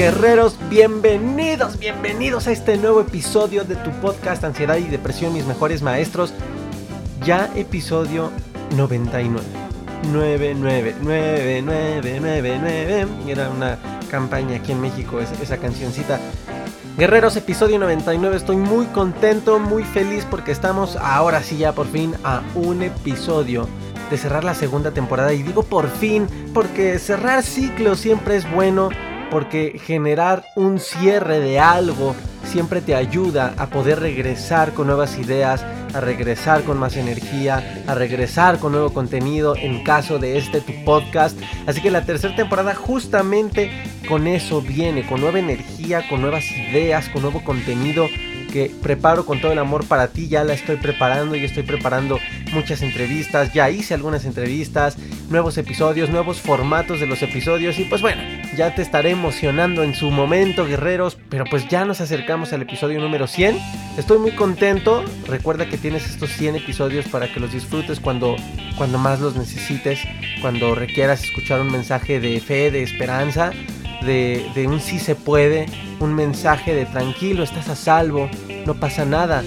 Guerreros, bienvenidos, bienvenidos a este nuevo episodio de tu podcast Ansiedad y Depresión, mis mejores maestros. Ya episodio 99. 99999. Era una campaña aquí en México, esa, esa cancioncita. Guerreros, episodio 99. Estoy muy contento, muy feliz porque estamos ahora sí ya por fin a un episodio de cerrar la segunda temporada. Y digo por fin, porque cerrar ciclos siempre es bueno porque generar un cierre de algo siempre te ayuda a poder regresar con nuevas ideas, a regresar con más energía, a regresar con nuevo contenido en caso de este tu podcast. Así que la tercera temporada justamente con eso viene, con nueva energía, con nuevas ideas, con nuevo contenido que preparo con todo el amor para ti. Ya la estoy preparando y estoy preparando muchas entrevistas. Ya hice algunas entrevistas, nuevos episodios, nuevos formatos de los episodios. Y pues bueno, ya te estaré emocionando en su momento, guerreros. Pero pues ya nos acercamos al episodio número 100. Estoy muy contento. Recuerda que tienes estos 100 episodios para que los disfrutes cuando, cuando más los necesites. Cuando requieras escuchar un mensaje de fe, de esperanza de, un sí se puede, un mensaje de tranquilo, estás a salvo, no pasa nada.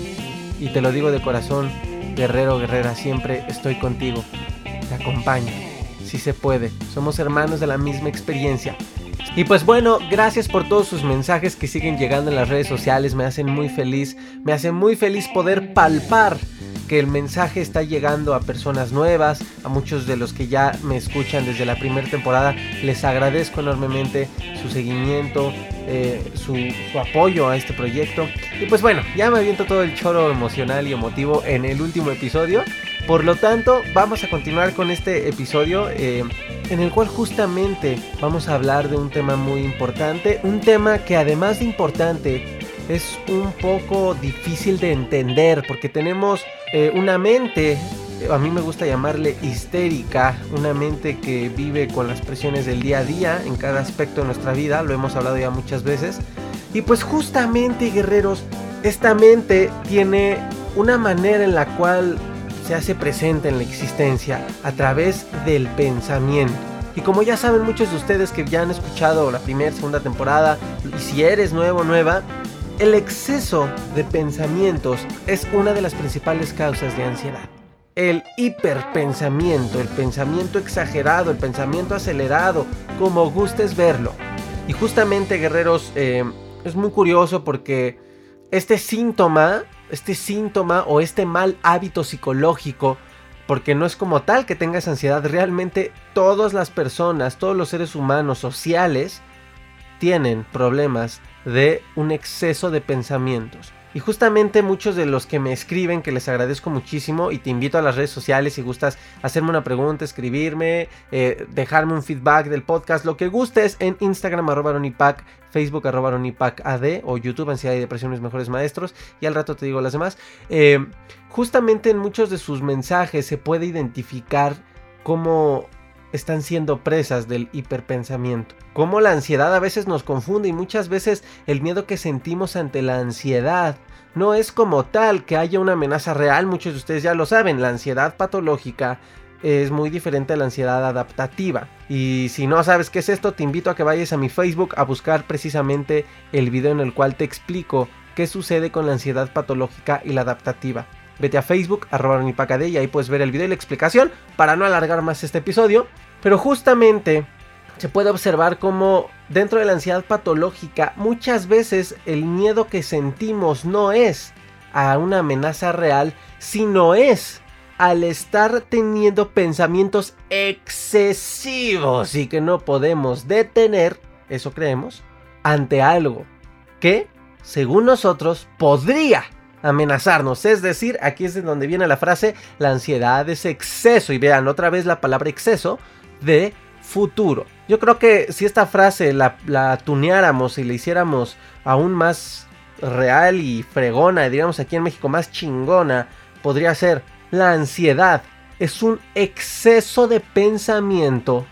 Y te lo digo de corazón, guerrero, guerrera, siempre estoy contigo, te acompaño, si se puede, somos hermanos de la misma experiencia. Y pues bueno, gracias por todos sus mensajes que siguen llegando en las redes sociales, me hacen muy feliz, me hace muy feliz poder palpar que el mensaje está llegando a personas nuevas, a muchos de los que ya me escuchan desde la primera temporada. Les agradezco enormemente su seguimiento, eh, su, apoyo a este proyecto. Y pues bueno, ya me aviento todo el choro emocional y emotivo en el último episodio. Por lo tanto, vamos a continuar con este episodio eh, en el cual justamente vamos a hablar de un tema muy importante, un tema que además de importante es un poco difícil de entender porque tenemos eh, una mente, a mí me gusta llamarle histérica, una mente que vive con las presiones del día a día en cada aspecto de nuestra vida, lo hemos hablado ya muchas veces. Y pues justamente, guerreros, esta mente tiene una manera en la cual se hace presente en la existencia a través del pensamiento. Y como ya saben muchos de ustedes que ya han escuchado la primera, segunda temporada, y si eres nuevo, nueva, el exceso de pensamientos es una de las principales causas de ansiedad. El hiperpensamiento, el pensamiento exagerado, el pensamiento acelerado, como gustes verlo. Y justamente, guerreros, eh, es muy curioso porque este síntoma, este síntoma o este mal hábito psicológico, porque no es como tal que tengas ansiedad, realmente todas las personas, todos los seres humanos sociales, tienen problemas de un exceso de pensamientos. Y justamente muchos de los que me escriben, que les agradezco muchísimo y te invito a las redes sociales si gustas hacerme una pregunta, escribirme, eh, dejarme un feedback del podcast, lo que gustes en Instagram arroba Facebook arroba ad o YouTube Ansiedad y Depresión Mis Mejores Maestros y al rato te digo las demás. Eh, justamente en muchos de sus mensajes se puede identificar cómo están siendo presas del hiperpensamiento. Como la ansiedad a veces nos confunde y muchas veces el miedo que sentimos ante la ansiedad no es como tal que haya una amenaza real, muchos de ustedes ya lo saben, la ansiedad patológica es muy diferente a la ansiedad adaptativa. Y si no sabes qué es esto, te invito a que vayas a mi Facebook a buscar precisamente el video en el cual te explico qué sucede con la ansiedad patológica y la adaptativa. Vete a Facebook, arroba y ahí puedes ver el video y la explicación para no alargar más este episodio. Pero justamente se puede observar como dentro de la ansiedad patológica muchas veces el miedo que sentimos no es a una amenaza real, sino es al estar teniendo pensamientos excesivos y que no podemos detener, eso creemos, ante algo que, según nosotros, podría amenazarnos. Es decir, aquí es de donde viene la frase, la ansiedad es exceso. Y vean otra vez la palabra exceso de futuro. Yo creo que si esta frase la, tuneáramos y la hiciéramos aún más real y fregona, digamos aquí en México más chingona, podría ser la ansiedad. Es un exceso de pensamiento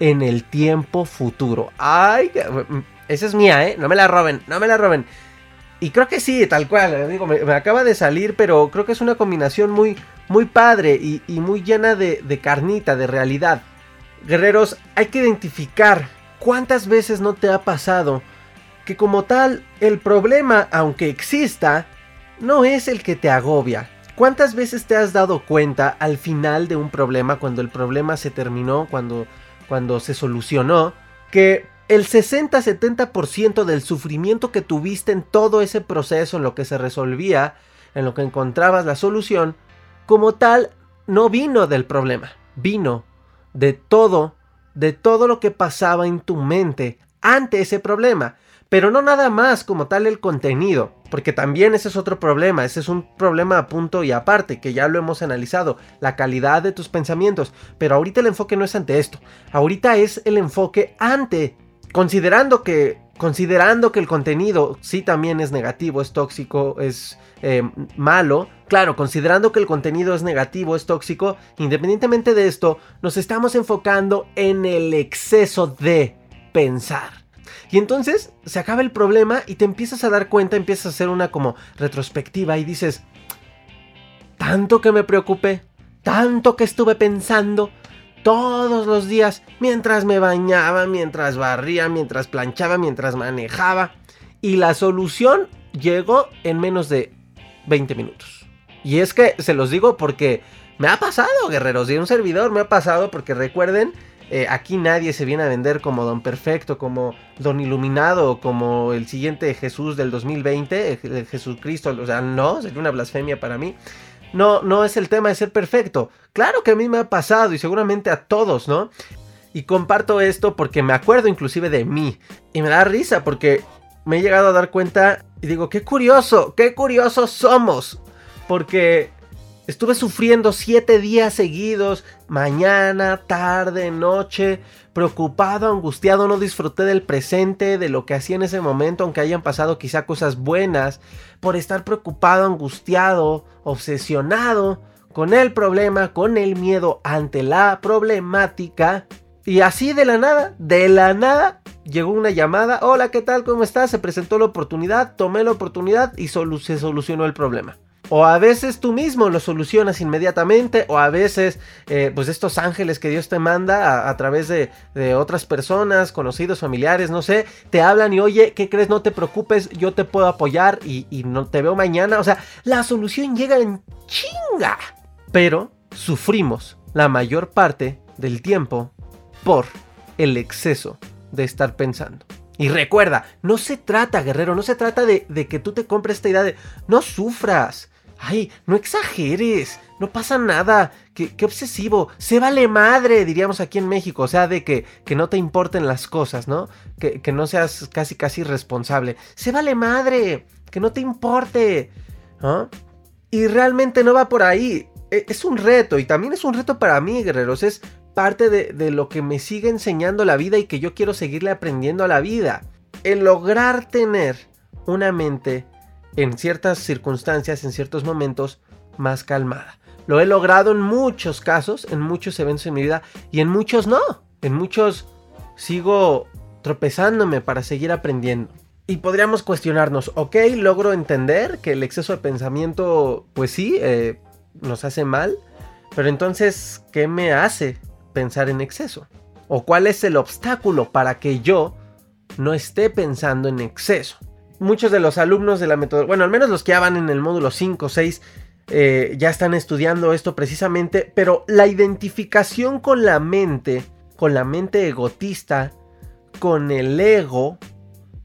en el tiempo futuro. Ay, esa es mía, ¿eh? No me la roben, no me la roben. Y creo que sí, tal cual, digo, me, acaba de salir, pero creo que es una combinación muy, muy padre y, muy llena de, de carnita, de realidad. Guerreros, hay que identificar cuántas veces no te ha pasado que como tal el problema, aunque exista, no es el que te agobia. ¿Cuántas veces te has dado cuenta al final de un problema, cuando el problema se terminó, cuando, cuando se solucionó, que el 60-70% del sufrimiento que tuviste en todo ese proceso, en lo que se resolvía, en lo que encontrabas la solución, como tal, no vino del problema, vino de todo, de todo lo que pasaba en tu mente ante ese problema. Pero no nada más como tal el contenido, porque también ese es otro problema, ese es un problema a punto y aparte, que ya lo hemos analizado, la calidad de tus pensamientos, pero ahorita el enfoque no es ante esto, ahorita es el enfoque ante considerando que considerando que el contenido sí también es negativo, es tóxico, es eh, malo, claro, considerando que el contenido es negativo, es tóxico, independientemente de esto, nos estamos enfocando en el exceso de pensar. Y entonces se acaba el problema y te empiezas a dar cuenta, empiezas a hacer una como retrospectiva y dices, tanto que me preocupé, tanto que estuve pensando, todos los días, mientras me bañaba, mientras barría, mientras planchaba, mientras manejaba. Y la solución llegó en menos de 20 minutos. Y es que se los digo porque me ha pasado, guerreros, y un servidor me ha pasado porque recuerden, eh, aquí nadie se viene a vender como Don Perfecto, como Don Iluminado, como el siguiente Jesús del 2020, Jesucristo, o sea, no, sería una blasfemia para mí no, no es el tema de ser perfecto. Claro que a mí me ha pasado y seguramente a todos, ¿no? Y comparto esto porque me acuerdo inclusive de mí. Y me da risa porque me he llegado a dar cuenta y digo, qué curioso, qué curiosos somos. Porque Estuve sufriendo siete días seguidos, mañana, tarde, noche, preocupado, angustiado, no disfruté del presente, de lo que hacía en ese momento, aunque hayan pasado quizá cosas buenas, por estar preocupado, angustiado, obsesionado con el problema, con el miedo ante la problemática. Y así de la nada, de la nada, llegó una llamada, hola, ¿qué tal? ¿Cómo estás? Se presentó la oportunidad, tomé la oportunidad y se solucionó el problema. O a veces tú mismo lo solucionas inmediatamente, o a veces, eh, pues estos ángeles que Dios te manda a, través de, otras personas, conocidos, familiares, no sé, te hablan y oye, ¿qué crees? No te preocupes, yo te puedo apoyar y, no te veo mañana. O sea, la solución llega en chinga. Pero sufrimos la mayor parte del tiempo por el exceso de estar pensando. Y recuerda, no se trata, guerrero, no se trata de, de, que tú te compres esta idea de no sufras ay, no exageres, no pasa nada, qué, obsesivo, se vale madre, diríamos aquí en México, o sea, de que, que no te importen las cosas, ¿no? Que, que, no seas casi, casi responsable, se vale madre, que no te importe, ¿no? Y realmente no va por ahí, e, es un reto, y también es un reto para mí, guerreros, es parte de, de lo que me sigue enseñando la vida y que yo quiero seguirle aprendiendo a la vida, el lograr tener una mente en ciertas circunstancias, en ciertos momentos, más calmada. Lo he logrado en muchos casos, en muchos eventos en mi vida y en muchos no. En muchos sigo tropezándome para seguir aprendiendo. Y podríamos cuestionarnos, ok, logro entender que el exceso de pensamiento, pues sí, eh, nos hace mal, Pero entonces, ¿qué me hace pensar en exceso? ¿O cuál es el obstáculo para que yo no esté pensando en exceso? Muchos de los alumnos de la metodología, bueno, al menos los que ya van en el módulo 5 o 6, eh, ya están estudiando esto precisamente, pero la identificación con la mente, con la mente egotista, con el ego,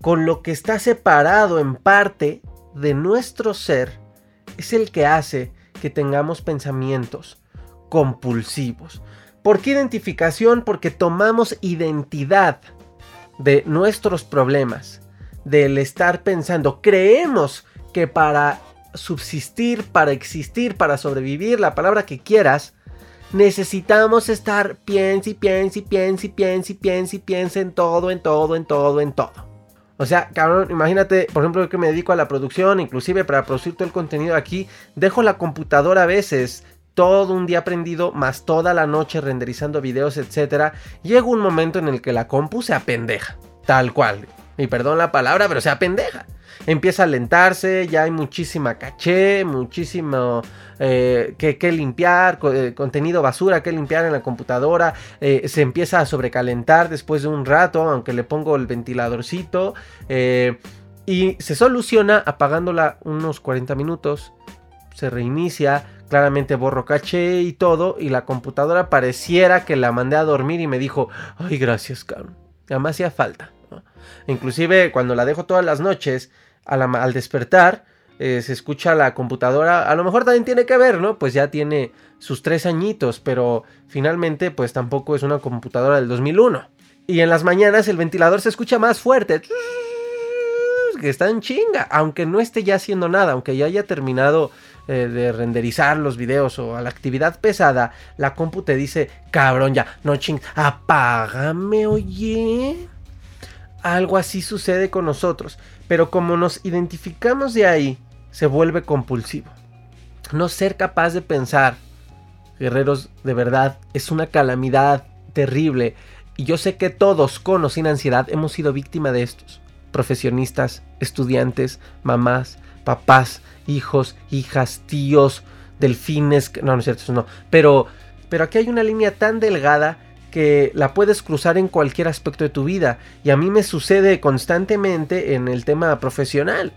con lo que está separado en parte de nuestro ser, es el que hace que tengamos pensamientos compulsivos. ¿Por qué identificación? Porque tomamos identidad de nuestros problemas, del estar pensando. Creemos que para subsistir, para existir, para sobrevivir, la palabra que quieras, necesitamos estar piensa y piensa y piensa y piensa y piensa y piensa en todo, en todo, en todo, en todo. O sea, cabrón, imagínate, por ejemplo, que me dedico a la producción, inclusive para producir todo el contenido aquí, dejo la computadora a veces todo un día prendido, más toda la noche renderizando videos, etc. Llega un momento en el que la compu se apendeja, tal cual. Y perdón la palabra, pero se apendeja empieza a alentarse, ya hay muchísima caché, muchísimo eh, que, limpiar, eh, contenido basura que limpiar en la computadora, eh, se empieza a sobrecalentar después de un rato, aunque le pongo el ventiladorcito, y se soluciona apagándola unos 40 minutos, se reinicia, claramente borro caché y todo, y la computadora pareciera que la mandé a dormir y me dijo, ay gracias, cabrón, me hacía falta. Inclusive cuando la dejo todas las noches, al despertar, eh, se escucha la computadora, a lo mejor también tiene que ver, ¿no? Pues ya tiene sus tres añitos, pero finalmente pues tampoco es una computadora del 2001. Y en las mañanas el ventilador se escucha más fuerte, que está en chinga, aunque no esté ya haciendo nada, aunque ya haya terminado eh, de renderizar los videos o a la actividad pesada, la compu te dice, cabrón ya, no ching, apágame, oye. Algo así sucede con nosotros, pero como nos identificamos de ahí, se vuelve compulsivo. No ser capaz de pensar, guerreros, de verdad, es una calamidad terrible. Y yo sé que todos, con o sin ansiedad, hemos sido víctima de estos. Profesionistas, estudiantes, mamás, papás, hijos, hijas, tíos, delfines. No, no es cierto, eso no. Pero, pero aquí hay una línea tan delgada que la puedes cruzar en cualquier aspecto de tu vida. Y a mí me sucede constantemente en el tema profesional,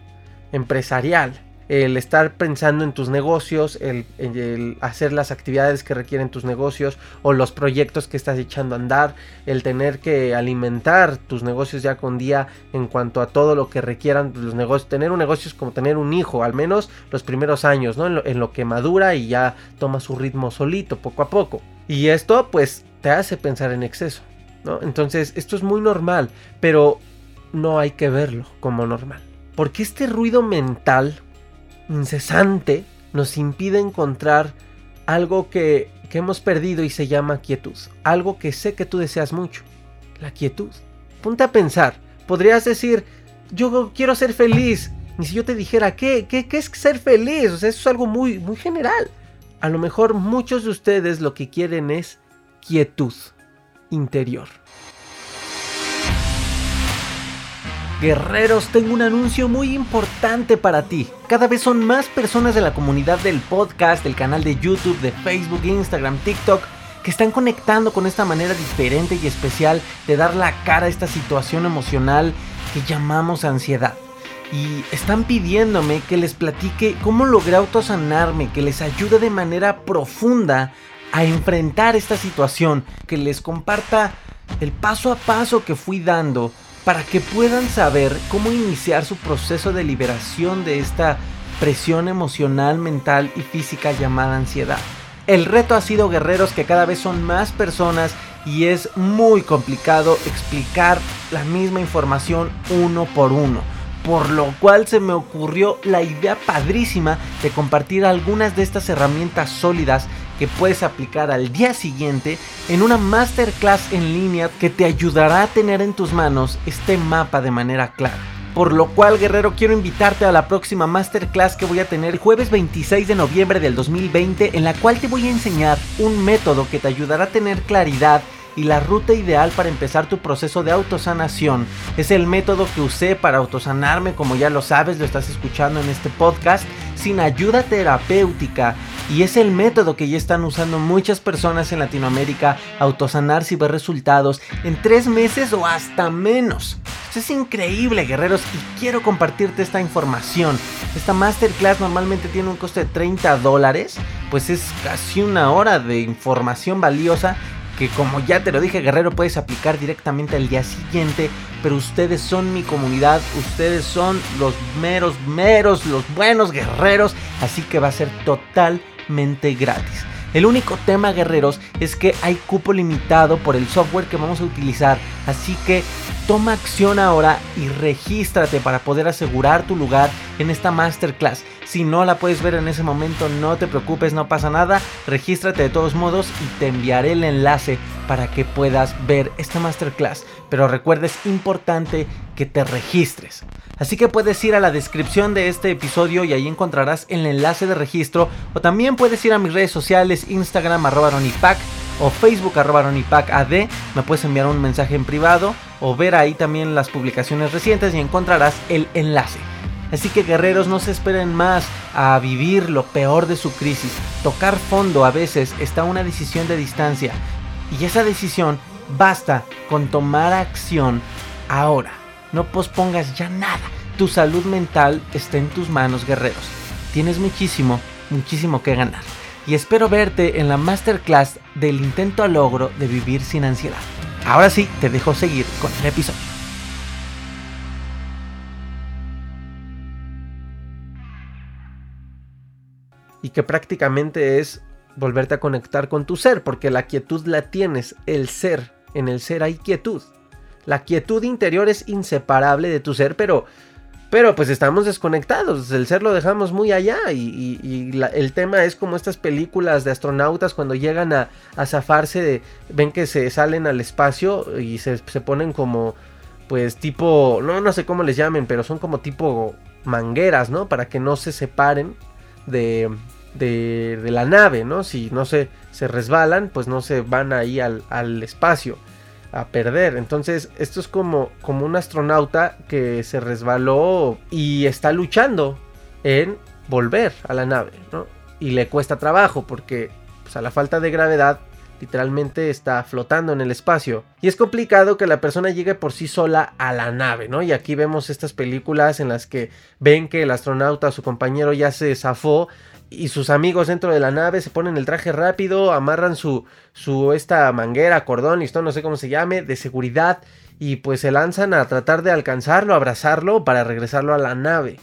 empresarial. El estar pensando en tus negocios, el, hacer las actividades que requieren tus negocios o los proyectos que estás echando a andar, el tener que alimentar tus negocios ya con día en cuanto a todo lo que requieran los negocios. Tener un negocio es como tener un hijo, al menos los primeros años, ¿no? en lo que madura y ya toma su ritmo solito, poco a poco. Y esto pues te hace pensar en exceso, ¿no? Entonces, esto es muy normal, pero no hay que verlo como normal. Porque este ruido mental incesante nos impide encontrar algo que, que hemos perdido y se llama quietud. Algo que sé que tú deseas mucho, la quietud. Ponte a pensar, podrías decir, yo quiero ser feliz. Y si yo te dijera, ¿qué, qué, qué es ser feliz? O sea, eso es algo muy, muy general. A lo mejor muchos de ustedes lo que quieren es quietud interior. Guerreros, tengo un anuncio muy importante para ti. Cada vez son más personas de la comunidad del podcast, del canal de YouTube, de Facebook, Instagram, TikTok, que están conectando con esta manera diferente y especial de dar la cara a esta situación emocional que llamamos ansiedad. Y están pidiéndome que les platique cómo logré autosanarme, que les ayude de manera profunda a enfrentar esta situación, que les comparta el paso a paso que fui dando para que puedan saber cómo iniciar su proceso de liberación de esta presión emocional, mental y física llamada ansiedad. El reto ha sido guerreros que cada vez son más personas y es muy complicado explicar la misma información uno por uno. Por lo cual se me ocurrió la idea padrísima de compartir algunas de estas herramientas sólidas que puedes aplicar al día siguiente en una masterclass en línea que te ayudará a tener en tus manos este mapa de manera clara. Por lo cual, guerrero, quiero invitarte a la próxima masterclass que voy a tener el jueves 26 de noviembre del 2020, en la cual te voy a enseñar un método que te ayudará a tener claridad y la ruta ideal para empezar tu proceso de autosanación. Es el método que usé para autosanarme, como ya lo sabes, lo estás escuchando en este podcast, sin ayuda terapéutica y es el método que ya están usando muchas personas en Latinoamérica, autosanarse y ver resultados en tres meses o hasta menos. Esto es increíble, guerreros, y quiero compartirte esta información. Esta masterclass normalmente tiene un coste de 30 dólares, pues es casi una hora de información valiosa que como ya te lo dije guerrero puedes aplicar directamente al día siguiente, pero ustedes son mi comunidad, ustedes son los meros, meros, los buenos guerreros, así que va a ser totalmente gratis. El único tema, guerreros, es que hay cupo limitado por el software que vamos a utilizar. Así que toma acción ahora y regístrate para poder asegurar tu lugar en esta masterclass. Si no la puedes ver en ese momento, no te preocupes, no pasa nada. Regístrate de todos modos y te enviaré el enlace para que puedas ver esta masterclass. Pero recuerda, es importante que te registres. Así que puedes ir a la descripción de este episodio y ahí encontrarás el enlace de registro. O también puedes ir a mis redes sociales, Instagram arroba ronipac o Facebook arroba ad. Me puedes enviar un mensaje en privado o ver ahí también las publicaciones recientes y encontrarás el enlace. Así que guerreros no se esperen más a vivir lo peor de su crisis. Tocar fondo a veces está una decisión de distancia. Y esa decisión basta con tomar acción ahora. No pospongas ya nada. Tu salud mental está en tus manos, guerreros. Tienes muchísimo, muchísimo que ganar. Y espero verte en la masterclass del intento a logro de vivir sin ansiedad. Ahora sí, te dejo seguir con el episodio. Y que prácticamente es volverte a conectar con tu ser, porque la quietud la tienes, el ser. En el ser hay quietud. La quietud interior es inseparable de tu ser, pero, pero pues estamos desconectados. El ser lo dejamos muy allá. Y, el tema es como estas películas de astronautas cuando llegan a, zafarse, de, ven que se salen al espacio y se, ponen como, pues tipo, no, no sé cómo les llamen, pero son como tipo mangueras, ¿no? Para que no se separen de, de, la nave, ¿no? Si no se, se resbalan, pues no se van ahí al, al espacio a perder. Entonces, esto es como, como un astronauta que se resbaló y está luchando en volver a la nave, ¿no? Y le cuesta trabajo porque pues, a la falta de gravedad literalmente está flotando en el espacio. Y es complicado que la persona llegue por sí sola a la nave, ¿no? Y aquí vemos estas películas en las que ven que el astronauta, su compañero ya se zafó y sus amigos dentro de la nave se ponen el traje rápido, amarran su, su esta manguera, cordón, listo, no sé cómo se llame, de seguridad y pues se lanzan a tratar de alcanzarlo, abrazarlo para regresarlo a la nave.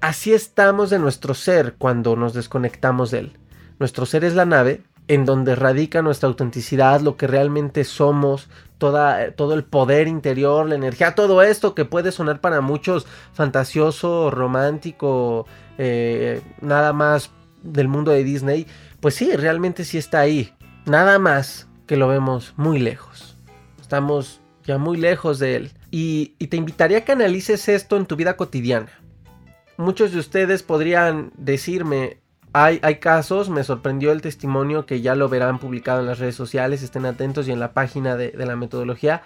Así estamos de nuestro ser cuando nos desconectamos de él. Nuestro ser es la nave en donde radica nuestra autenticidad, lo que realmente somos, toda, todo el poder interior, la energía, todo esto que puede sonar para muchos fantasioso, romántico, eh, nada más del mundo de Disney, pues sí, realmente sí está ahí. Nada más que lo vemos muy lejos. Estamos ya muy lejos de él. Y, y te invitaría a que analices esto en tu vida cotidiana. Muchos de ustedes podrían decirme, hay, casos, me sorprendió el testimonio que ya lo verán publicado en las redes sociales, estén atentos y en la página de, la metodología.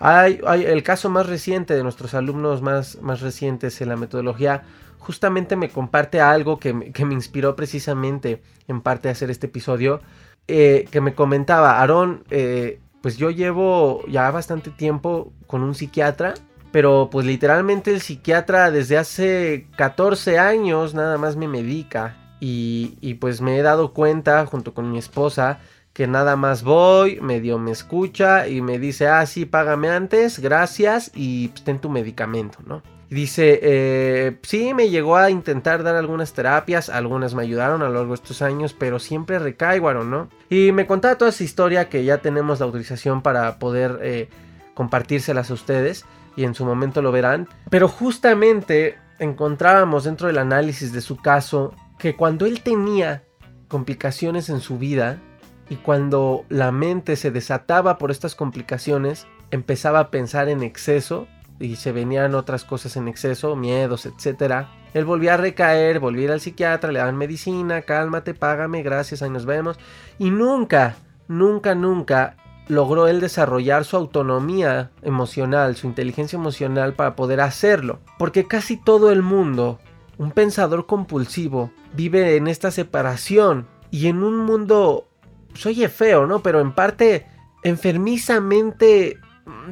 Hay, el caso más reciente de nuestros alumnos más, más recientes en la metodología, justamente me comparte algo que, me inspiró precisamente en parte a hacer este episodio, eh, que me comentaba, Aarón, eh, pues yo llevo ya bastante tiempo con un psiquiatra, pero pues literalmente el psiquiatra desde hace 14 años nada más me medica y, pues me he dado cuenta junto con mi esposa que nada más voy, medio me escucha y me dice, ah, sí, págame antes, gracias y pues, ten tu medicamento, ¿no? Dice, eh, sí, me llegó a intentar dar algunas terapias, algunas me ayudaron a lo largo de estos años, pero siempre recaigo, ¿no? Y me contaba toda esa historia que ya tenemos la autorización para poder eh, compartírselas a ustedes y en su momento lo verán. Pero justamente encontrábamos dentro del análisis de su caso que cuando él tenía complicaciones en su vida y cuando la mente se desataba por estas complicaciones, empezaba a pensar en exceso y se venían otras cosas en exceso, miedos, etc. Él volvía a recaer, volvía a ir al psiquiatra, le daban medicina, cálmate, págame, gracias, ahí nos vemos. Y nunca, nunca, nunca logró él desarrollar su autonomía emocional, su inteligencia emocional para poder hacerlo. Porque casi todo el mundo un pensador compulsivo vive en esta separación y en un mundo, pues oye feo, ¿no? Pero en parte enfermizamente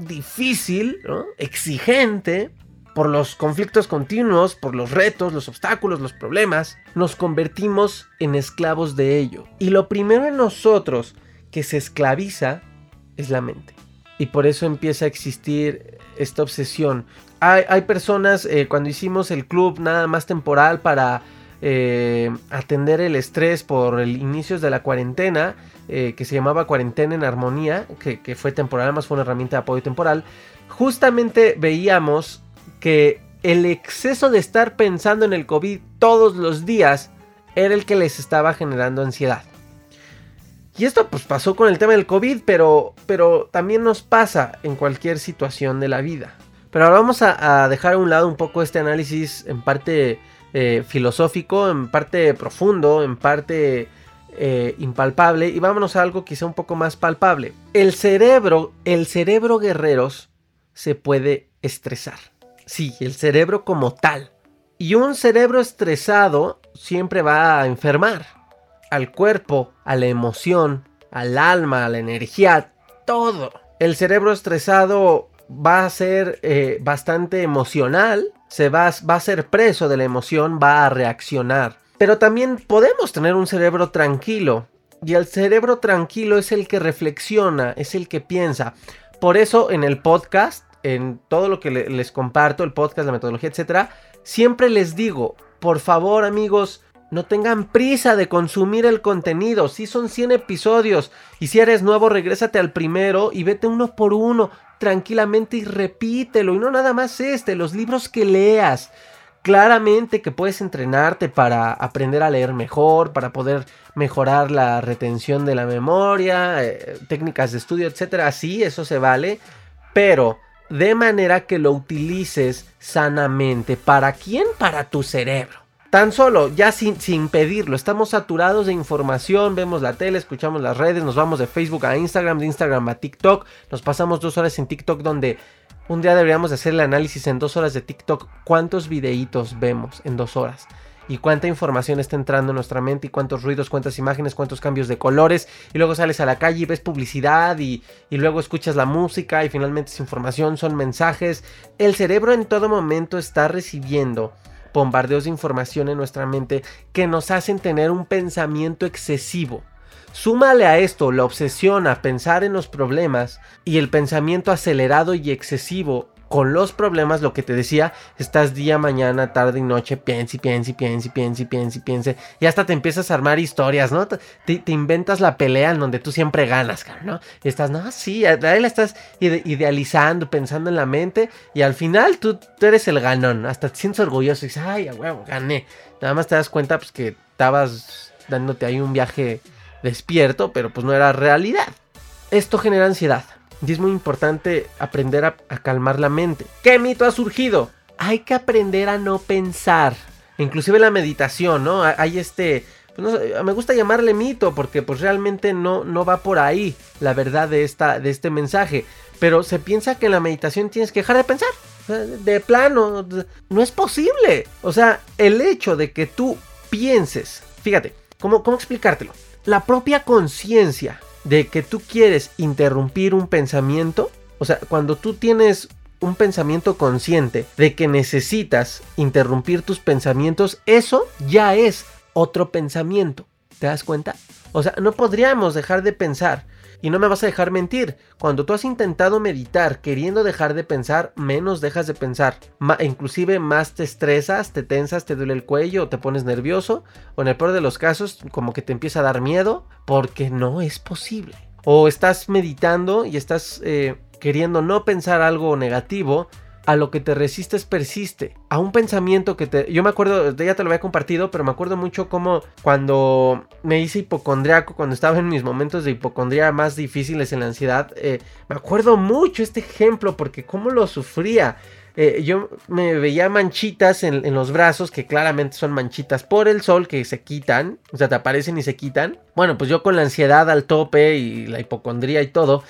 difícil, ¿no? exigente, por los conflictos continuos, por los retos, los obstáculos, los problemas, nos convertimos en esclavos de ello. Y lo primero en nosotros que se esclaviza es la mente. Y por eso empieza a existir esta obsesión. Hay, personas, eh, cuando hicimos el club nada más temporal para eh, atender el estrés por el inicios de la cuarentena, eh, que se llamaba Cuarentena en Armonía, que, fue temporal, además fue una herramienta de apoyo temporal, justamente veíamos que el exceso de estar pensando en el COVID todos los días era el que les estaba generando ansiedad. Y esto pues pasó con el tema del COVID, pero, pero también nos pasa en cualquier situación de la vida. Pero ahora vamos a, dejar a un lado un poco este análisis en parte eh, filosófico, en parte profundo, en parte eh, impalpable y vámonos a algo quizá un poco más palpable. El cerebro, el cerebro guerreros se puede estresar. Sí, el cerebro como tal. Y un cerebro estresado siempre va a enfermar al cuerpo, a la emoción, al alma, a la energía, todo. El cerebro estresado va a ser eh, bastante emocional, se va, va a ser preso de la emoción, va a reaccionar. Pero también podemos tener un cerebro tranquilo. Y el cerebro tranquilo es el que reflexiona, es el que piensa. Por eso en el podcast en todo lo que les comparto, el podcast, la metodología, etcétera, siempre les digo, por favor, amigos, no tengan prisa de consumir el contenido. Si son 100 episodios y si eres nuevo, regrésate al primero y vete uno por uno tranquilamente y repítelo. Y no nada más este, los libros que leas. Claramente que puedes entrenarte para aprender a leer mejor, para poder mejorar la retención de la memoria, eh, técnicas de estudio, etcétera. Sí, eso se vale. Pero de manera que lo utilices sanamente. ¿Para quién? Para tu cerebro. Tan solo, ya sin, sin, pedirlo, estamos saturados de información, vemos la tele, escuchamos las redes, nos vamos de Facebook a Instagram, de Instagram a TikTok, nos pasamos dos horas en TikTok donde un día deberíamos hacer el análisis en dos horas de TikTok, cuántos videitos vemos en dos horas y cuánta información está entrando en nuestra mente y cuántos ruidos, cuántas imágenes, cuántos cambios de colores y luego sales a la calle y ves publicidad y, y luego escuchas la música y finalmente es información, son mensajes. El cerebro en todo momento está recibiendo bombardeos de información en nuestra mente que nos hacen tener un pensamiento excesivo. Súmale a esto la obsesión a pensar en los problemas y el pensamiento acelerado y excesivo con los problemas, lo que te decía, estás día, mañana, tarde y noche, y piensa y piensa y piensa. Y hasta te empiezas a armar historias, ¿no? Te, inventas la pelea en donde tú siempre ganas, ¿no? Y estás, no, sí, ahí la estás idealizando, pensando en la mente. Y al final tú, eres el ganón. Hasta te sientes orgulloso y dices, ay, a huevo, gané. Nada más te das cuenta, pues, que estabas dándote ahí un viaje despierto, pero pues no era realidad. Esto genera ansiedad y es muy importante aprender a, calmar la mente. ¿Qué mito ha surgido? Hay que aprender a no pensar. Inclusive la meditación, ¿no? Hay este... Pues me gusta llamarle mito porque pues realmente no, no va por ahí la verdad de, esta, de este mensaje. Pero se piensa que en la meditación tienes que dejar de pensar. De plano, no es posible. O sea, el hecho de que tú pienses, fíjate, ¿cómo, cómo explicártelo? La propia conciencia de que tú quieres interrumpir un pensamiento, o sea, cuando tú tienes un pensamiento consciente de que necesitas interrumpir tus pensamientos, eso ya es otro pensamiento. ¿Te das cuenta? O sea, no podríamos dejar de pensar. Y no me vas a dejar mentir, cuando tú has intentado meditar queriendo dejar de pensar, menos dejas de pensar. inclusive más te estresas, te tensas, te duele el cuello, te pones nervioso, o en el peor de los casos, como que te empieza a dar miedo, porque no es posible. O estás meditando y estás eh, queriendo no pensar algo negativo, a lo que te resistes persiste, a un pensamiento que te... Yo me acuerdo, ya te lo había compartido, pero me acuerdo mucho como cuando me hice hipocondriaco, cuando estaba en mis momentos de hipocondria más difíciles en la ansiedad, eh, me acuerdo mucho este ejemplo porque cómo lo sufría. Eh, yo me veía manchitas en, en, los brazos, que claramente son manchitas por el sol, que se quitan, o sea, te aparecen y se quitan. Bueno, pues yo con la ansiedad al tope y la hipocondría y todo,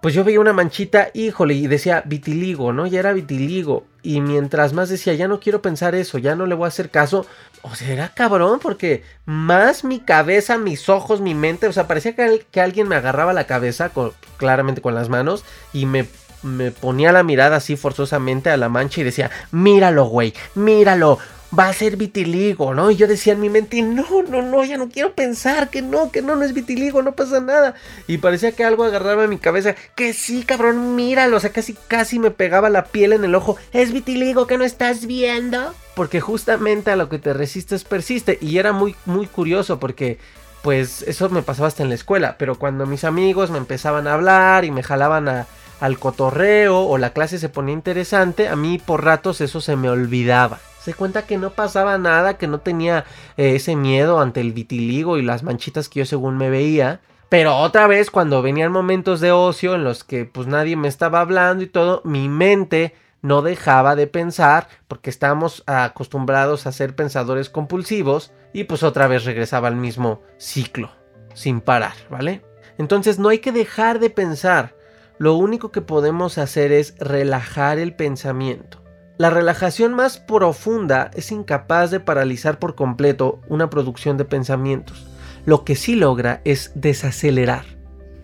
pues yo veía una manchita, híjole, y decía vitiligo, ¿no? Ya era vitiligo. Y mientras más decía, ya no quiero pensar eso, ya no le voy a hacer caso. O sea, era cabrón, porque más mi cabeza, mis ojos, mi mente, o sea, parecía que, que alguien me agarraba la cabeza, claramente con las manos, y me, me ponía la mirada así forzosamente a la mancha y decía, míralo, güey, míralo va a ser vitiligo, ¿no? Y yo decía en mi mente, no, no, no, ya no quiero pensar que no, que no, no es vitiligo, no pasa nada. Y parecía que algo agarraba mi cabeza, que sí, cabrón, míralo, o sea, casi, casi me pegaba la piel en el ojo, es vitiligo que no estás viendo. Porque justamente a lo que te resistes persiste. Y era muy, muy curioso porque pues eso me pasaba hasta en la escuela, pero cuando mis amigos me empezaban a hablar y me jalaban a, al cotorreo o la clase se ponía interesante, a mí por ratos eso se me olvidaba. Se cuenta que no pasaba nada, que no tenía eh, ese miedo ante el vitiligo y las manchitas que yo según me veía. Pero otra vez cuando venían momentos de ocio en los que pues nadie me estaba hablando y todo, mi mente no dejaba de pensar porque estábamos acostumbrados a ser pensadores compulsivos y pues otra vez regresaba al mismo ciclo, sin parar, ¿vale? Entonces no hay que dejar de pensar, lo único que podemos hacer es relajar el pensamiento. La relajación más profunda es incapaz de paralizar por completo una producción de pensamientos. Lo que sí logra es desacelerar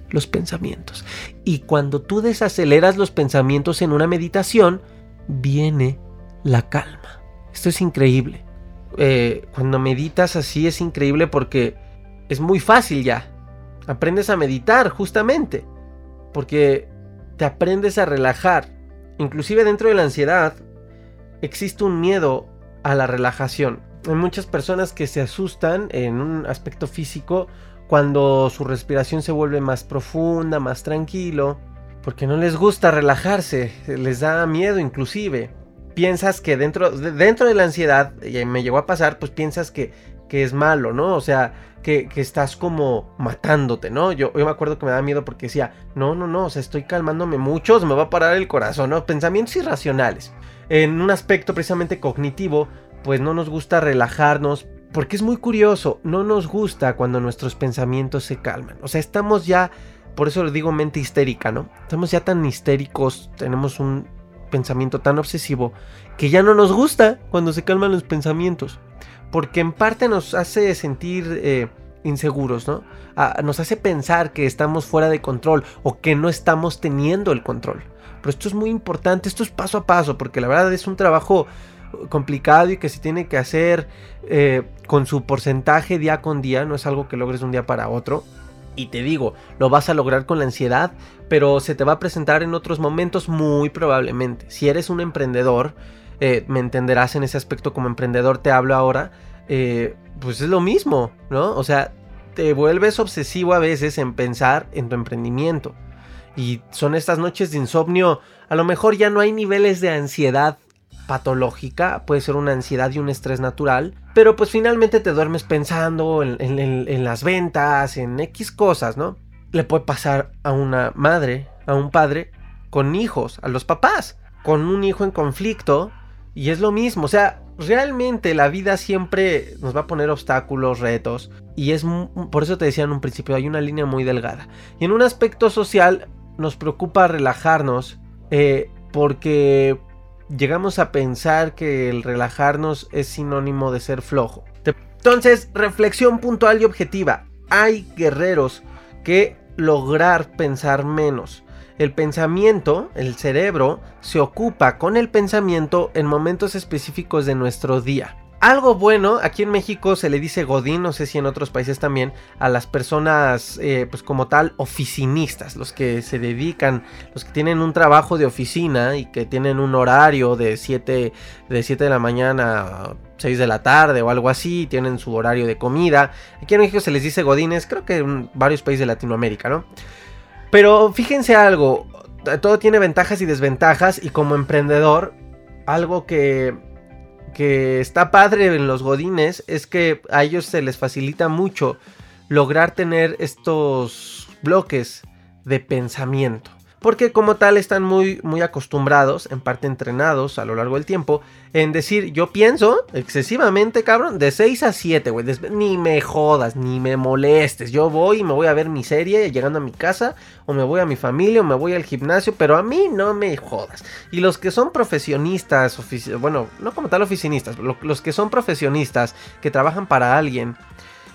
los pensamientos. Y cuando tú desaceleras los pensamientos en una meditación, viene la calma. Esto es increíble. Eh, cuando meditas así es increíble porque es muy fácil ya. Aprendes a meditar justamente. Porque te aprendes a relajar. Inclusive dentro de la ansiedad, existe un miedo a la relajación. Hay muchas personas que se asustan en un aspecto físico cuando su respiración se vuelve más profunda, más tranquilo, porque no les gusta relajarse, les da miedo inclusive. Piensas que dentro de, dentro de la ansiedad, y me llegó a pasar, pues piensas que, que es malo, ¿no? O sea, que, estás como matándote, ¿no? Yo, yo, me acuerdo que me da miedo porque decía, no, no, no, o sea, estoy calmándome mucho, se me va a parar el corazón, ¿no? Pensamientos irracionales en un aspecto precisamente cognitivo, pues no nos gusta relajarnos, porque es muy curioso, no nos gusta cuando nuestros pensamientos se calman. O sea, estamos ya, por eso le digo mente histérica, ¿no? Estamos ya tan histéricos, tenemos un pensamiento tan obsesivo, que ya no nos gusta cuando se calman los pensamientos. Porque en parte nos hace sentir eh, inseguros, ¿no? Ah, nos hace pensar que estamos fuera de control o que no estamos teniendo el control. Pero esto es muy importante, esto es paso a paso, porque la verdad es un trabajo complicado y que se tiene que hacer eh, con su porcentaje día con día, no es algo que logres de un día para otro. Y te digo, lo vas a lograr con la ansiedad, pero se te va a presentar en otros momentos muy probablemente. Si eres un emprendedor, eh, me entenderás en ese aspecto como emprendedor te hablo ahora, eh, pues es lo mismo, ¿no? O sea, te vuelves obsesivo a veces en pensar en tu emprendimiento. Y son estas noches de insomnio, a lo mejor ya no hay niveles de ansiedad patológica, puede ser una ansiedad y un estrés natural, pero pues finalmente te duermes pensando en, las ventas, en X cosas, ¿no? Le puede pasar a una madre, a un padre, con hijos, a los papás, con un hijo en conflicto, y es lo mismo, o sea, realmente la vida siempre nos va a poner obstáculos, retos, y es por eso te decía en un principio, hay una línea muy delgada. Y en un aspecto social, nos preocupa relajarnos eh, porque llegamos a pensar que el relajarnos es sinónimo de ser flojo. Entonces, reflexión puntual y objetiva. Hay guerreros que lograr pensar menos. El pensamiento, el cerebro, se ocupa con el pensamiento en momentos específicos de nuestro día. Algo bueno, aquí en México se le dice godín, no sé si en otros países también, a las personas eh, pues como tal oficinistas, los que se dedican, los que tienen un trabajo de oficina y que tienen un horario de 7 de, 7 de la mañana a 6 de la tarde o algo así, tienen su horario de comida. Aquí en México se les dice godines, creo que en varios países de Latinoamérica, ¿no? Pero fíjense algo, todo tiene ventajas y desventajas y como emprendedor, algo que que está padre en los godines es que a ellos se les facilita mucho lograr tener estos bloques de pensamiento. Porque como tal están muy, muy acostumbrados, en parte entrenados a lo largo del tiempo, en decir, yo pienso excesivamente, cabrón, de 6 a 7, güey, ni me jodas, ni me molestes, yo voy y me voy a ver mi serie llegando a mi casa, o me voy a mi familia, o me voy al gimnasio, pero a mí no me jodas. Y los que son profesionistas, bueno, no como tal oficinistas, los que son profesionistas, que trabajan para alguien,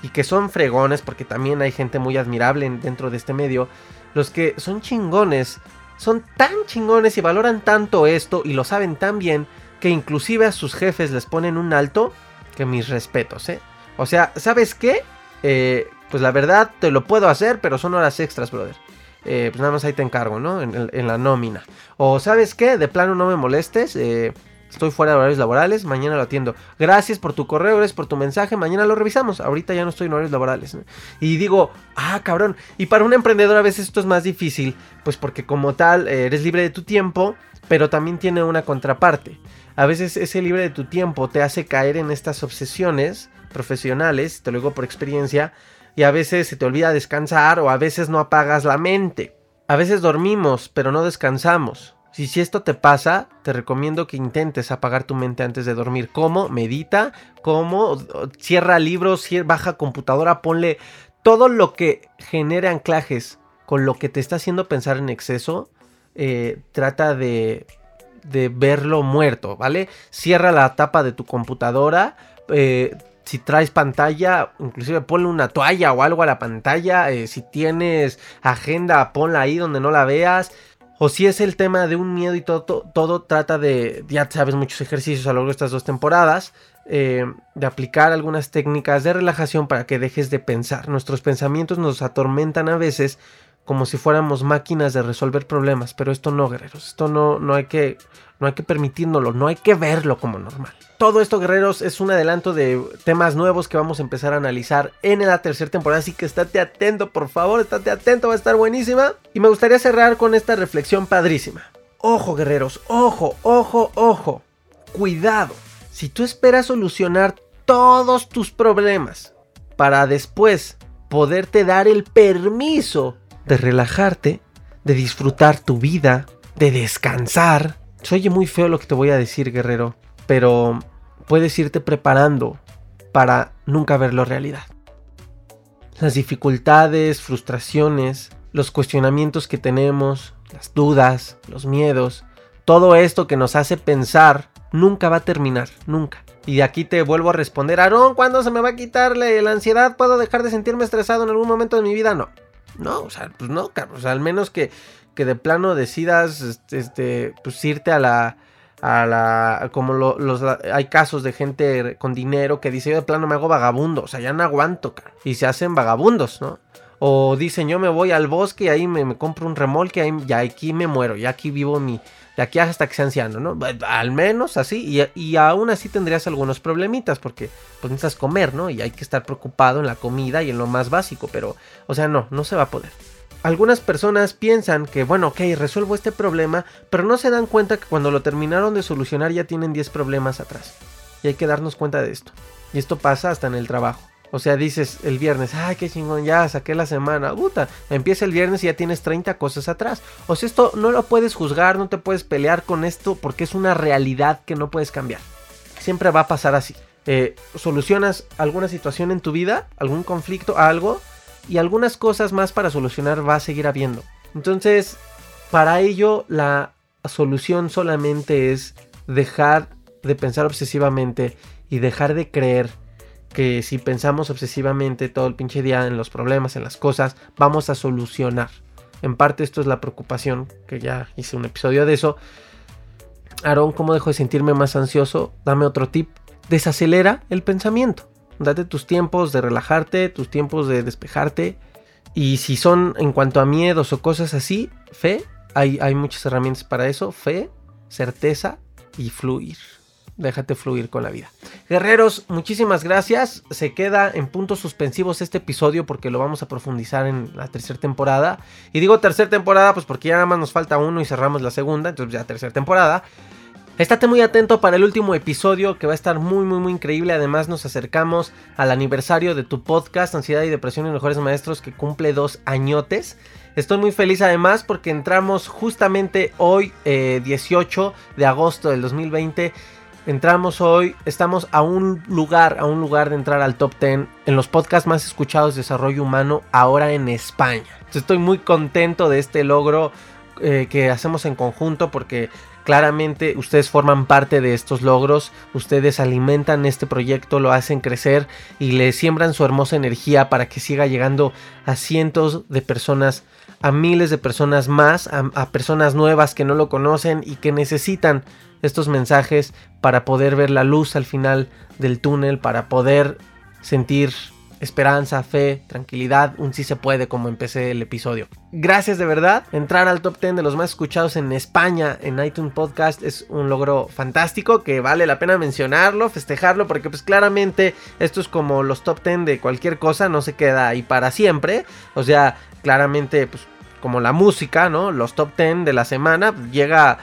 y que son fregones, porque también hay gente muy admirable dentro de este medio, los que son chingones, son tan chingones y valoran tanto esto y lo saben tan bien que inclusive a sus jefes les ponen un alto que mis respetos, ¿eh? O sea, ¿sabes qué? Eh, pues la verdad te lo puedo hacer, pero son horas extras, brother. Eh, pues nada más ahí te encargo, ¿no? En, en, la nómina. O ¿sabes qué? De plano no me molestes. Eh, Estoy fuera de horarios laborales, mañana lo atiendo. Gracias por tu correo, gracias por tu mensaje, mañana lo revisamos. Ahorita ya no estoy en horarios laborales. Y digo, ah, cabrón. Y para un emprendedor a veces esto es más difícil, pues porque como tal eh, eres libre de tu tiempo, pero también tiene una contraparte. A veces ese libre de tu tiempo te hace caer en estas obsesiones profesionales, te lo digo por experiencia, y a veces se te olvida descansar o a veces no apagas la mente. A veces dormimos, pero no descansamos. Si, si esto te pasa, te recomiendo que intentes apagar tu mente antes de dormir. ¿Cómo? Medita, ¿cómo? Cierra libros, baja computadora, ponle todo lo que genere anclajes con lo que te está haciendo pensar en exceso. Eh, trata de, de verlo muerto, ¿vale? Cierra la tapa de tu computadora. Eh, si traes pantalla, inclusive ponle una toalla o algo a la pantalla. Eh, si tienes agenda, ponla ahí donde no la veas. O si es el tema de un miedo y todo, todo, trata de, ya sabes, muchos ejercicios a lo largo de estas dos temporadas, eh, de aplicar algunas técnicas de relajación para que dejes de pensar. Nuestros pensamientos nos atormentan a veces como si fuéramos máquinas de resolver problemas, pero esto no, guerreros, esto no, no hay que, no hay que permitírnoslo, no hay que verlo como normal. Todo esto, guerreros, es un adelanto de temas nuevos que vamos a empezar a analizar en la tercera temporada, así que estate atento, por favor, estate atento, va a estar buenísima. Y me gustaría cerrar con esta reflexión padrísima. Ojo, guerreros, ojo, ojo, ojo, cuidado. Si tú esperas solucionar todos tus problemas para después poderte dar el permiso de relajarte, de disfrutar tu vida, de descansar. Se oye muy feo lo que te voy a decir, guerrero, pero puedes irte preparando para nunca verlo realidad. Las dificultades, frustraciones, los cuestionamientos que tenemos, las dudas, los miedos, todo esto que nos hace pensar nunca va a terminar, nunca. Y de aquí te vuelvo a responder, Aarón, ¿cuándo se me va a quitarle la ansiedad? ¿Puedo dejar de sentirme estresado en algún momento de mi vida? No. No, o sea, pues no, O sea, al menos que, que de plano decidas, este, este, pues irte a la, a la, como los, hay casos de gente con dinero que dice, yo de plano me hago vagabundo, o sea, ya no aguanto, y se hacen vagabundos, ¿no? O dicen, yo me voy al bosque y ahí me, compro un remolque, ahí, ya aquí me muero, ya aquí vivo mi, de aquí hasta que sea anciano, ¿no? Al menos así, y, y, aún así tendrías algunos problemitas, porque pues necesitas comer, ¿no? Y hay que estar preocupado en la comida y en lo más básico, pero, o sea, no, no se va a poder. Algunas personas piensan que, bueno, ok, resuelvo este problema, pero no se dan cuenta que cuando lo terminaron de solucionar ya tienen 10 problemas atrás. Y hay que darnos cuenta de esto. Y esto pasa hasta en el trabajo. O sea, dices el viernes, ay, qué chingón, ya saqué la semana. Puta, empieza el viernes y ya tienes 30 cosas atrás. O sea, esto no lo puedes juzgar, no te puedes pelear con esto porque es una realidad que no puedes cambiar. Siempre va a pasar así. Eh, solucionas alguna situación en tu vida, algún conflicto, algo, y algunas cosas más para solucionar va a seguir habiendo. Entonces, para ello, la solución solamente es dejar de pensar obsesivamente y dejar de creer que si pensamos obsesivamente todo el pinche día en los problemas, en las cosas, vamos a solucionar. En parte esto es la preocupación, que ya hice un episodio de eso. Aarón, ¿cómo dejo de sentirme más ansioso? Dame otro tip. Desacelera el pensamiento. Date tus tiempos de relajarte, tus tiempos de despejarte. Y si son en cuanto a miedos o cosas así, fe, hay, hay muchas herramientas para eso. Fe, certeza y fluir déjate fluir con la vida. Guerreros, muchísimas gracias. Se queda en puntos suspensivos este episodio porque lo vamos a profundizar en la tercera temporada. Y digo tercera temporada pues porque ya nada más nos falta uno y cerramos la segunda, entonces ya tercera temporada. Estate muy atento para el último episodio que va a estar muy muy muy increíble. Además nos acercamos al aniversario de tu podcast Ansiedad y Depresión y Mejores Maestros que cumple dos añotes. Estoy muy feliz además porque entramos justamente hoy 18 eh, de agosto del 2020 entramos hoy, estamos a un lugar, a un lugar de entrar al top 10 en los podcasts más escuchados de desarrollo humano ahora en España. estoy muy contento de este logro eh, que hacemos en conjunto porque claramente ustedes forman parte de estos logros, ustedes alimentan este proyecto, lo hacen crecer y le siembran su hermosa energía para que siga llegando a cientos de personas, a miles de personas más, a personas nuevas que no lo conocen y que necesitan estos mensajes para poder ver la luz al final del túnel, para poder sentir esperanza, fe, tranquilidad, un sí se puede como empecé el episodio. Gracias de verdad. Entrar al top 10 de los más escuchados en España en iTunes Podcast es un logro fantástico que vale la pena mencionarlo, festejarlo, porque pues claramente esto es como los top 10 de cualquier cosa, no se queda ahí para siempre. O sea, claramente pues como la música, ¿no? Los top 10 de la semana pues, llega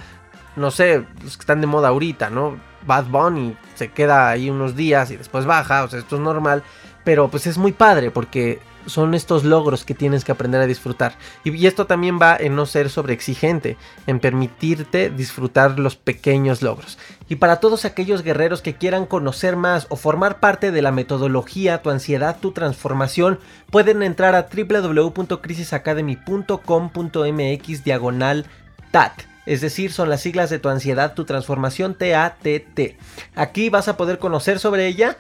no sé, los que están de moda ahorita, ¿no? Bad Bunny se queda ahí unos días y después baja, o sea, esto es normal, pero pues es muy padre porque son estos logros que tienes que aprender a disfrutar. Y, esto también va en no ser sobreexigente, en permitirte disfrutar los pequeños logros. Y para todos aquellos guerreros que quieran conocer más o formar parte de la metodología Tu ansiedad, tu transformación, pueden entrar a www.crisisacademy.com.mx diagonal TAT es decir, son las siglas de tu ansiedad, tu transformación TATT. Aquí vas a poder conocer sobre ella.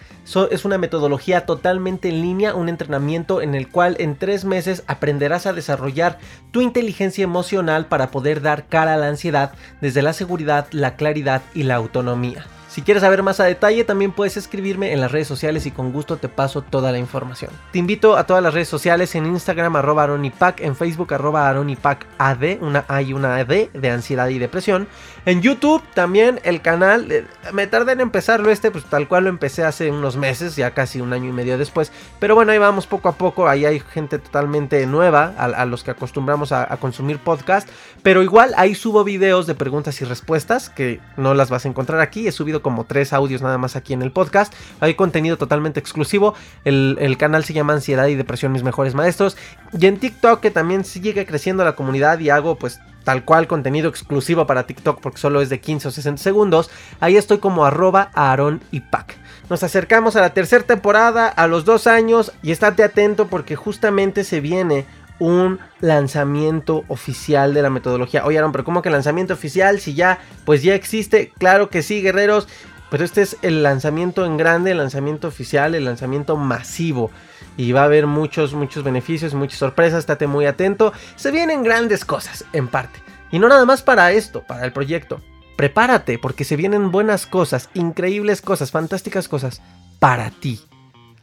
es una metodología totalmente en línea, un entrenamiento en el cual en tres meses aprenderás a desarrollar tu inteligencia emocional para poder dar cara a la ansiedad desde la seguridad, la claridad y la autonomía. Si quieres saber más a detalle, también puedes escribirme en las redes sociales y con gusto te paso toda la información. Te invito a todas las redes sociales en Instagram arroba aronipac, en Facebook arroba ad, una A y una D de ansiedad y depresión. En YouTube también el canal, eh, me tardé en empezarlo este, pues tal cual lo empecé hace unos meses, ya casi un año y medio después. Pero bueno, ahí vamos poco a poco, ahí hay gente totalmente nueva a, los que acostumbramos a, a consumir podcast. Pero igual ahí subo videos de preguntas y respuestas que no las vas a encontrar aquí, he subido como tres audios nada más aquí en el podcast. Hay contenido totalmente exclusivo. El, canal se llama Ansiedad y Depresión Mis Mejores Maestros. Y en TikTok que también sigue creciendo la comunidad y hago pues tal cual contenido exclusivo para TikTok porque solo es de 15 o 60 segundos. Ahí estoy como arroba Aaron y Pac. Nos acercamos a la tercera temporada, a los dos años y estate atento porque justamente se viene un lanzamiento oficial de la metodología. Oye, Aaron, pero ¿cómo que lanzamiento oficial? Si ya, pues ya existe. Claro que sí, guerreros. Pero este es el lanzamiento en grande, el lanzamiento oficial, el lanzamiento masivo. Y va a haber muchos, muchos beneficios, muchas sorpresas. Estate muy atento. Se vienen grandes cosas, en parte. Y no nada más para esto, para el proyecto. Prepárate, porque se vienen buenas cosas, increíbles cosas, fantásticas cosas para ti.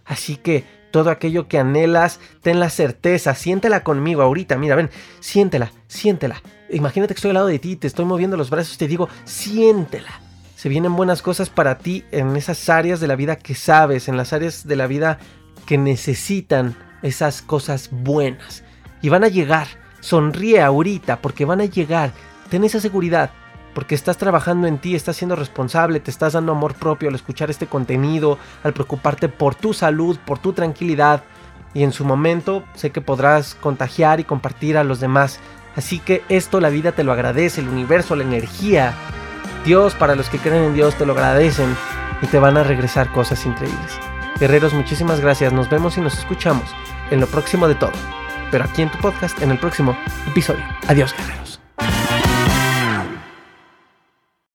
Así que todo aquello que anhelas, ten la certeza, siéntela conmigo ahorita, mira, ven, siéntela, siéntela. Imagínate que estoy al lado de ti, te estoy moviendo los brazos, te digo, siéntela. Se vienen buenas cosas para ti en esas áreas de la vida que sabes, en las áreas de la vida que necesitan esas cosas buenas. Y van a llegar. Sonríe ahorita porque van a llegar. Ten esa seguridad porque estás trabajando en ti, estás siendo responsable, te estás dando amor propio al escuchar este contenido, al preocuparte por tu salud, por tu tranquilidad y en su momento sé que podrás contagiar y compartir a los demás. Así que esto la vida te lo agradece, el universo, la energía. Dios, para los que creen en Dios, te lo agradecen y te van a regresar cosas increíbles. Guerreros, muchísimas gracias. Nos vemos y nos escuchamos en lo próximo de todo. Pero aquí en tu podcast, en el próximo episodio. Adiós, guerreros.